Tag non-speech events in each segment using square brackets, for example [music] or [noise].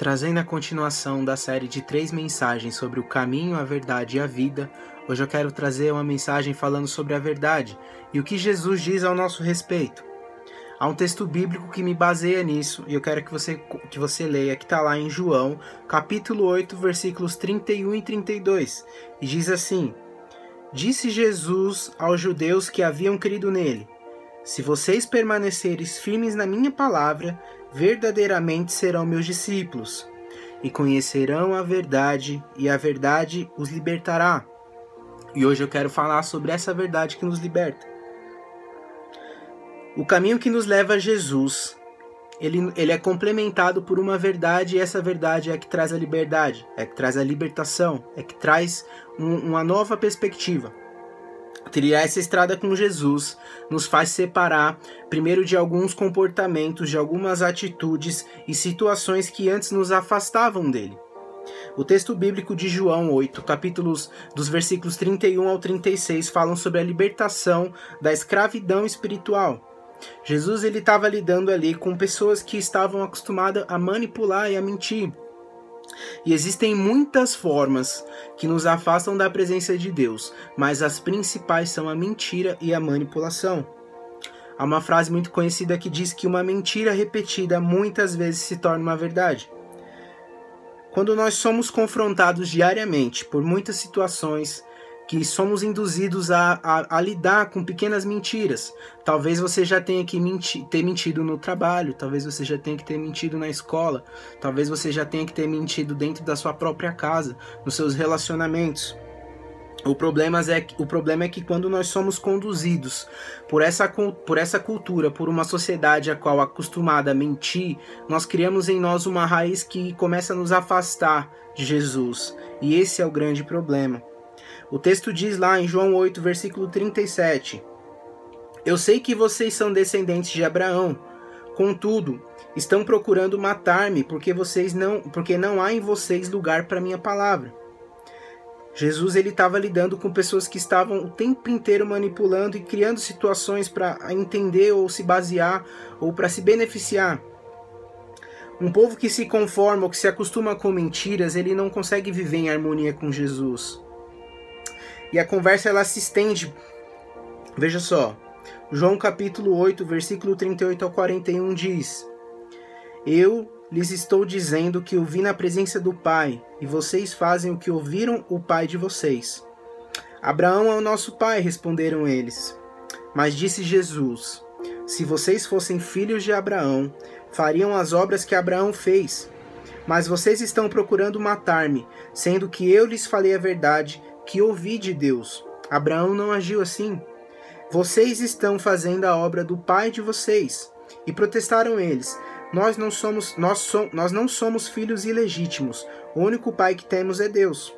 Trazendo a continuação da série de três mensagens sobre o caminho, a verdade e a vida, hoje eu quero trazer uma mensagem falando sobre a verdade e o que Jesus diz ao nosso respeito. Há um texto bíblico que me baseia nisso e eu quero que você, que você leia, que está lá em João, capítulo 8, versículos 31 e 32, e diz assim: Disse Jesus aos judeus que haviam crido nele: Se vocês permaneceres firmes na minha palavra, verdadeiramente serão meus discípulos, e conhecerão a verdade, e a verdade os libertará. E hoje eu quero falar sobre essa verdade que nos liberta. O caminho que nos leva a Jesus, ele, ele é complementado por uma verdade, e essa verdade é que traz a liberdade, é que traz a libertação, é que traz um, uma nova perspectiva. Trilhar essa estrada com Jesus nos faz separar, primeiro, de alguns comportamentos, de algumas atitudes e situações que antes nos afastavam dele. O texto bíblico de João 8, capítulos dos versículos 31 ao 36 falam sobre a libertação da escravidão espiritual. Jesus ele estava lidando ali com pessoas que estavam acostumadas a manipular e a mentir. E existem muitas formas que nos afastam da presença de Deus, mas as principais são a mentira e a manipulação. Há uma frase muito conhecida que diz que uma mentira repetida muitas vezes se torna uma verdade. Quando nós somos confrontados diariamente por muitas situações, que somos induzidos a, a, a, lidar com pequenas mentiras. Talvez você já tenha que menti ter mentido no trabalho, talvez você já tenha que ter mentido na escola, talvez você já tenha que ter mentido dentro da sua própria casa, nos seus relacionamentos. O problema, é, o problema é que quando nós somos conduzidos por essa, por essa cultura, por uma sociedade a qual acostumada a mentir, nós criamos em nós uma raiz que começa a nos afastar de Jesus. E esse é o grande problema. O texto diz lá em João 8, versículo 37: Eu sei que vocês são descendentes de Abraão, contudo, estão procurando matar-me porque vocês não, porque não há em vocês lugar para minha palavra. Jesus ele estava lidando com pessoas que estavam o tempo inteiro manipulando e criando situações para entender ou se basear ou para se beneficiar. Um povo que se conforma ou que se acostuma com mentiras, ele não consegue viver em harmonia com Jesus. E a conversa ela se estende. Veja só. João capítulo 8, versículo 38 ao 41 diz: Eu lhes estou dizendo que eu vi na presença do Pai, e vocês fazem o que ouviram o pai de vocês. Abraão é o nosso pai, responderam eles. Mas disse Jesus: Se vocês fossem filhos de Abraão, fariam as obras que Abraão fez. Mas vocês estão procurando matar-me, sendo que eu lhes falei a verdade que ouvi de Deus. Abraão não agiu assim. Vocês estão fazendo a obra do pai de vocês. E protestaram eles: Nós não somos, nós, so, nós não somos filhos ilegítimos. O único pai que temos é Deus.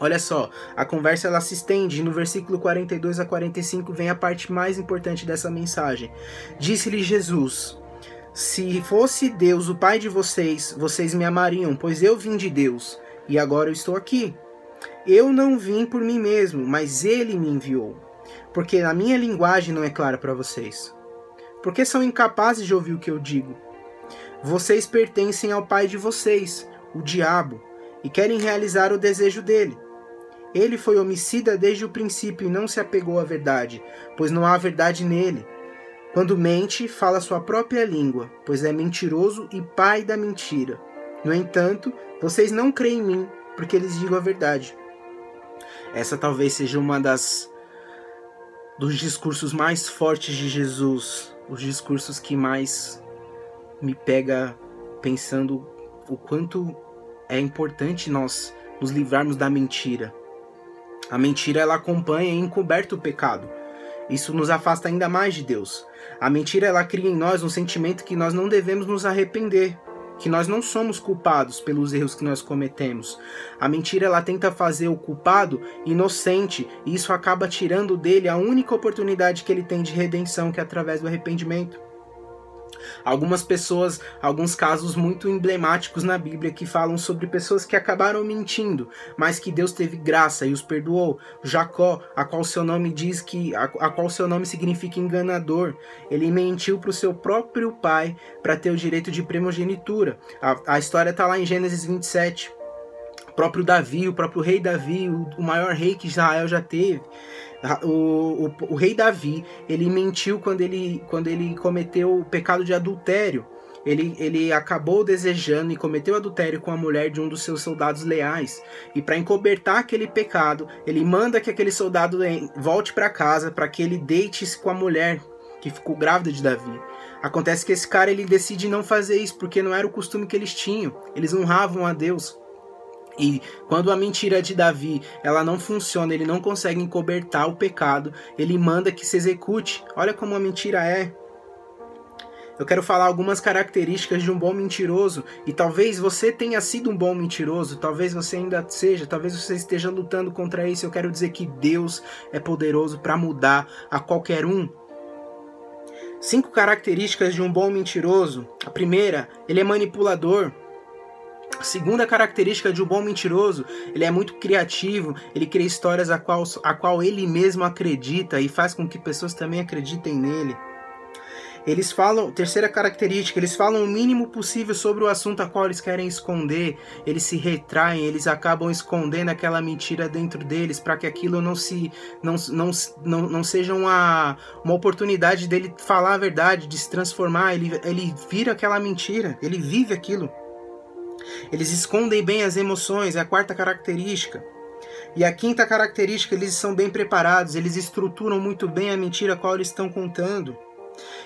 Olha só, a conversa ela se estende no versículo 42 a 45 vem a parte mais importante dessa mensagem. Disse-lhe Jesus: Se fosse Deus o pai de vocês, vocês me amariam, pois eu vim de Deus, e agora eu estou aqui. Eu não vim por mim mesmo, mas ele me enviou. Porque a minha linguagem não é clara para vocês. Porque são incapazes de ouvir o que eu digo. Vocês pertencem ao pai de vocês, o diabo, e querem realizar o desejo dele. Ele foi homicida desde o princípio e não se apegou à verdade, pois não há verdade nele. Quando mente, fala sua própria língua, pois é mentiroso e pai da mentira. No entanto, vocês não creem em mim, porque lhes digo a verdade. Essa talvez seja uma das dos discursos mais fortes de Jesus, os discursos que mais me pega pensando o quanto é importante nós nos livrarmos da mentira. A mentira ela acompanha e encoberta o pecado. Isso nos afasta ainda mais de Deus. A mentira ela cria em nós um sentimento que nós não devemos nos arrepender, que nós não somos culpados pelos erros que nós cometemos. A mentira ela tenta fazer o culpado inocente e isso acaba tirando dele a única oportunidade que ele tem de redenção, que é através do arrependimento. Algumas pessoas, alguns casos muito emblemáticos na Bíblia que falam sobre pessoas que acabaram mentindo, mas que Deus teve graça e os perdoou. Jacó, a qual seu nome diz que a, a qual seu nome significa enganador, ele mentiu para o seu próprio pai para ter o direito de primogenitura. A, a história está lá em Gênesis 27. O próprio Davi, o próprio rei Davi, o, o maior rei que Israel já teve, o, o, o, rei Davi, ele mentiu quando ele, quando ele cometeu o pecado de adultério. Ele, ele acabou desejando e cometeu adultério com a mulher de um dos seus soldados leais. E para encobertar aquele pecado, ele manda que aquele soldado volte para casa para que ele deite-se com a mulher que ficou grávida de Davi. Acontece que esse cara ele decide não fazer isso porque não era o costume que eles tinham. Eles honravam a Deus. E quando a mentira de Davi ela não funciona, ele não consegue encobertar o pecado, ele manda que se execute. Olha como a mentira é. Eu quero falar algumas características de um bom mentiroso e talvez você tenha sido um bom mentiroso, talvez você ainda seja, talvez você esteja lutando contra isso. Eu quero dizer que Deus é poderoso para mudar a qualquer um. Cinco características de um bom mentiroso. A primeira, ele é manipulador. Segunda característica de um bom mentiroso, ele é muito criativo, ele cria histórias a qual, a qual ele mesmo acredita e faz com que pessoas também acreditem nele. Eles falam, terceira característica, eles falam o mínimo possível sobre o assunto a qual eles querem esconder. Eles se retraem, eles acabam escondendo aquela mentira dentro deles para que aquilo não se não, não, não, não seja uma, uma oportunidade dele falar a verdade, de se transformar. Ele, ele vira aquela mentira, ele vive aquilo. Eles escondem bem as emoções, é a quarta característica. E a quinta característica, eles são bem preparados, eles estruturam muito bem a mentira a qual eles estão contando.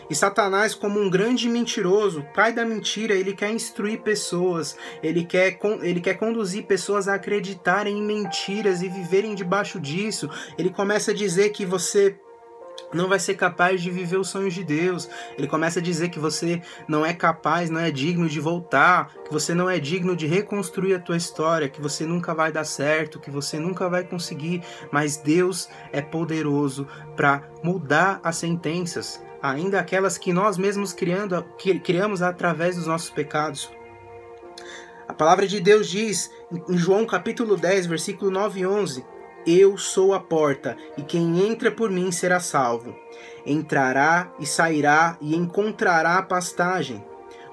E Satanás, como um grande mentiroso, pai da mentira, ele quer instruir pessoas, ele quer, ele quer conduzir pessoas a acreditarem em mentiras e viverem debaixo disso. Ele começa a dizer que você não vai ser capaz de viver os sonhos de Deus. Ele começa a dizer que você não é capaz, não é digno de voltar, que você não é digno de reconstruir a tua história, que você nunca vai dar certo, que você nunca vai conseguir, mas Deus é poderoso para mudar as sentenças, ainda aquelas que nós mesmos criando, criamos através dos nossos pecados. A palavra de Deus diz em João capítulo 10, versículo 9 e 11: eu sou a porta, e quem entra por mim será salvo. Entrará e sairá e encontrará pastagem.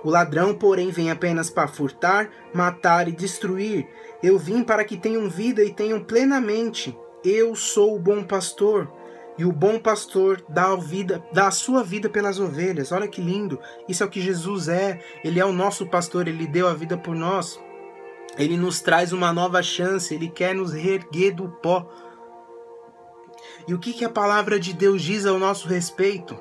O ladrão, porém, vem apenas para furtar, matar e destruir. Eu vim para que tenham vida e tenham plenamente. Eu sou o bom pastor. E o bom pastor dá a, vida, dá a sua vida pelas ovelhas. Olha que lindo. Isso é o que Jesus é. Ele é o nosso pastor, ele deu a vida por nós. Ele nos traz uma nova chance, ele quer nos reerguer do pó. E o que, que a palavra de Deus diz ao nosso respeito?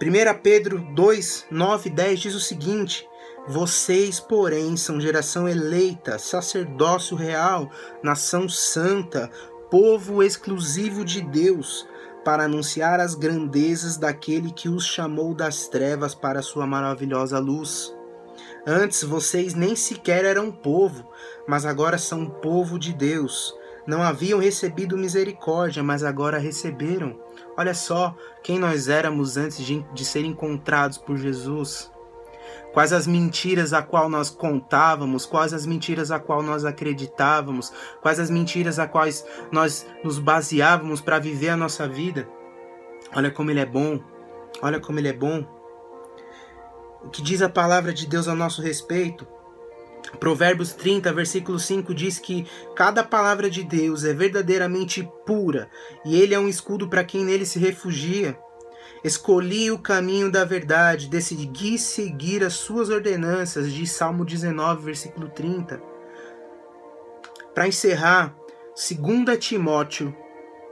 1 Pedro 2, 9 e 10 diz o seguinte: Vocês, porém, são geração eleita, sacerdócio real, nação santa, povo exclusivo de Deus, para anunciar as grandezas daquele que os chamou das trevas para sua maravilhosa luz. Antes vocês nem sequer eram povo, mas agora são povo de Deus. Não haviam recebido misericórdia, mas agora receberam. Olha só quem nós éramos antes de, de ser encontrados por Jesus. Quais as mentiras a qual nós contávamos, quais as mentiras a qual nós acreditávamos, quais as mentiras a quais nós nos baseávamos para viver a nossa vida. Olha como ele é bom. Olha como ele é bom o que diz a palavra de Deus a nosso respeito. Provérbios 30, versículo 5 diz que cada palavra de Deus é verdadeiramente pura e ele é um escudo para quem nele se refugia. Escolhi o caminho da verdade, decidi seguir as suas ordenanças, diz Salmo 19, versículo 30. Para encerrar, 2 Timóteo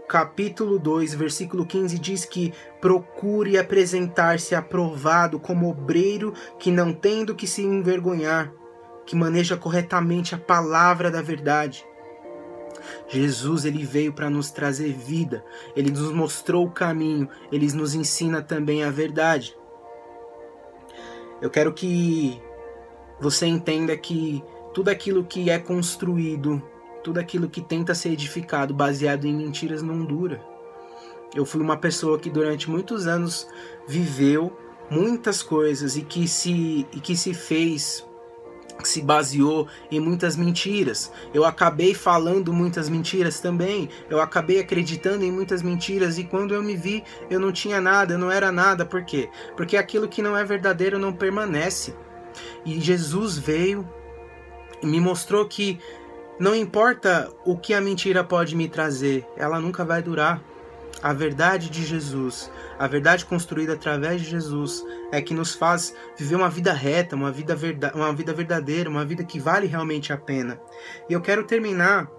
capítulo 2, versículo 15 diz que procure apresentar-se aprovado como obreiro que não tem do que se envergonhar, que maneja corretamente a palavra da verdade. Jesus ele veio para nos trazer vida, ele nos mostrou o caminho, ele nos ensina também a verdade. Eu quero que você entenda que tudo aquilo que é construído tudo aquilo que tenta ser edificado baseado em mentiras não dura. Eu fui uma pessoa que durante muitos anos viveu muitas coisas e que se, e que se fez se baseou em muitas mentiras. Eu acabei falando muitas mentiras também. Eu acabei acreditando em muitas mentiras e quando eu me vi, eu não tinha nada, eu não era nada. Por quê? Porque aquilo que não é verdadeiro não permanece. E Jesus veio e me mostrou que não importa o que a mentira pode me trazer, ela nunca vai durar. A verdade de Jesus, a verdade construída através de Jesus, é que nos faz viver uma vida reta, uma vida, verda uma vida verdadeira, uma vida que vale realmente a pena. E eu quero terminar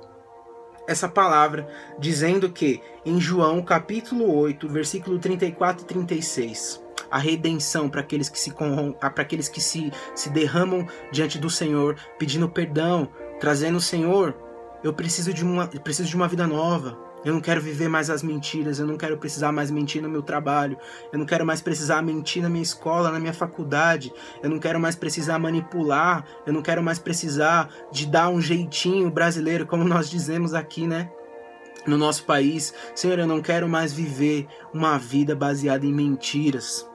essa palavra dizendo que em João capítulo 8, versículo 34 e 36, a redenção para aqueles que se para aqueles que se, se derramam diante do Senhor, pedindo perdão, trazendo o Senhor, eu preciso de uma preciso de uma vida nova. Eu não quero viver mais as mentiras, eu não quero precisar mais mentir no meu trabalho, eu não quero mais precisar mentir na minha escola, na minha faculdade, eu não quero mais precisar manipular, eu não quero mais precisar de dar um jeitinho brasileiro, como [laughs] nós dizemos aqui, né? No nosso país. Senhor, eu não quero mais viver uma vida baseada em mentiras.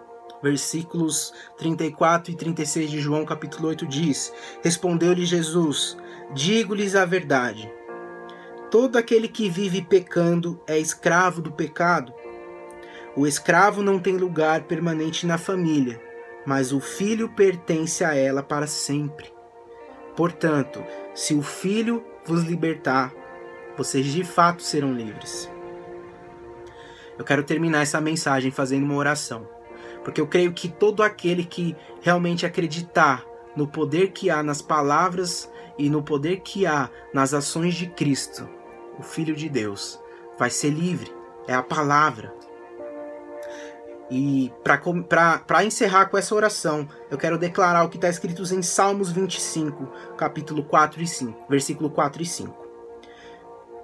Versículos 34 e 36 de João, capítulo 8 diz: Respondeu-lhe Jesus: Digo-lhes a verdade Todo aquele que vive pecando é escravo do pecado. O escravo não tem lugar permanente na família, mas o filho pertence a ela para sempre. Portanto, se o filho vos libertar, vocês de fato serão livres. Eu quero terminar essa mensagem fazendo uma oração, porque eu creio que todo aquele que realmente acreditar no poder que há nas palavras e no poder que há nas ações de Cristo, o Filho de Deus, vai ser livre. É a palavra. E para encerrar com essa oração, eu quero declarar o que está escrito em Salmos 25, capítulo 4 e 5, versículo 4 e 5.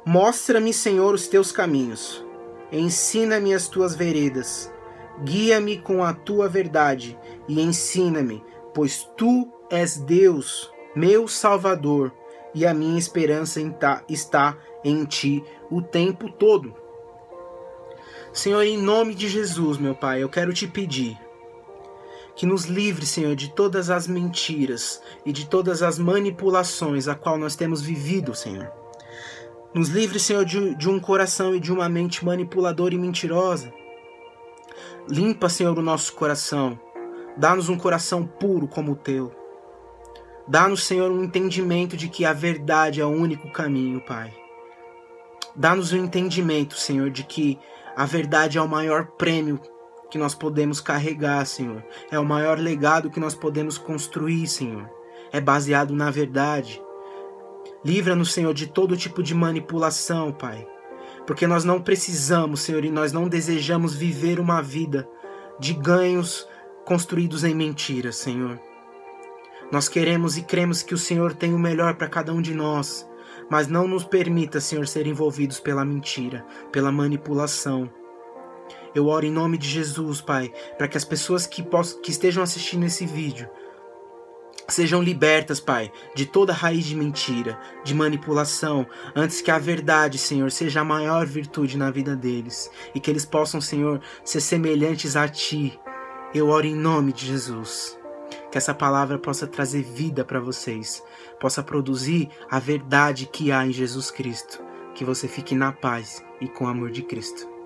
Mostra-me, Senhor, os teus caminhos, ensina-me as tuas veredas, guia-me com a tua verdade e ensina-me, pois tu és Deus, meu Salvador, e a minha esperança está em ti o tempo todo. Senhor, em nome de Jesus, meu Pai, eu quero te pedir que nos livre, Senhor, de todas as mentiras e de todas as manipulações a qual nós temos vivido, Senhor. Nos livre, Senhor, de, de um coração e de uma mente manipuladora e mentirosa. Limpa, Senhor, o nosso coração. Dá-nos um coração puro como o teu. Dá-nos, Senhor, um entendimento de que a verdade é o único caminho, Pai. Dá-nos um entendimento, Senhor, de que a verdade é o maior prêmio que nós podemos carregar, Senhor. É o maior legado que nós podemos construir, Senhor. É baseado na verdade. Livra-nos, Senhor, de todo tipo de manipulação, Pai. Porque nós não precisamos, Senhor, e nós não desejamos viver uma vida de ganhos construídos em mentiras, Senhor. Nós queremos e cremos que o Senhor tem o melhor para cada um de nós, mas não nos permita, Senhor, ser envolvidos pela mentira, pela manipulação. Eu oro em nome de Jesus, Pai, para que as pessoas que, possam, que estejam assistindo esse vídeo sejam libertas, Pai, de toda raiz de mentira, de manipulação, antes que a verdade, Senhor, seja a maior virtude na vida deles e que eles possam, Senhor, ser semelhantes a Ti. Eu oro em nome de Jesus. Que essa palavra possa trazer vida para vocês, possa produzir a verdade que há em Jesus Cristo. Que você fique na paz e com o amor de Cristo.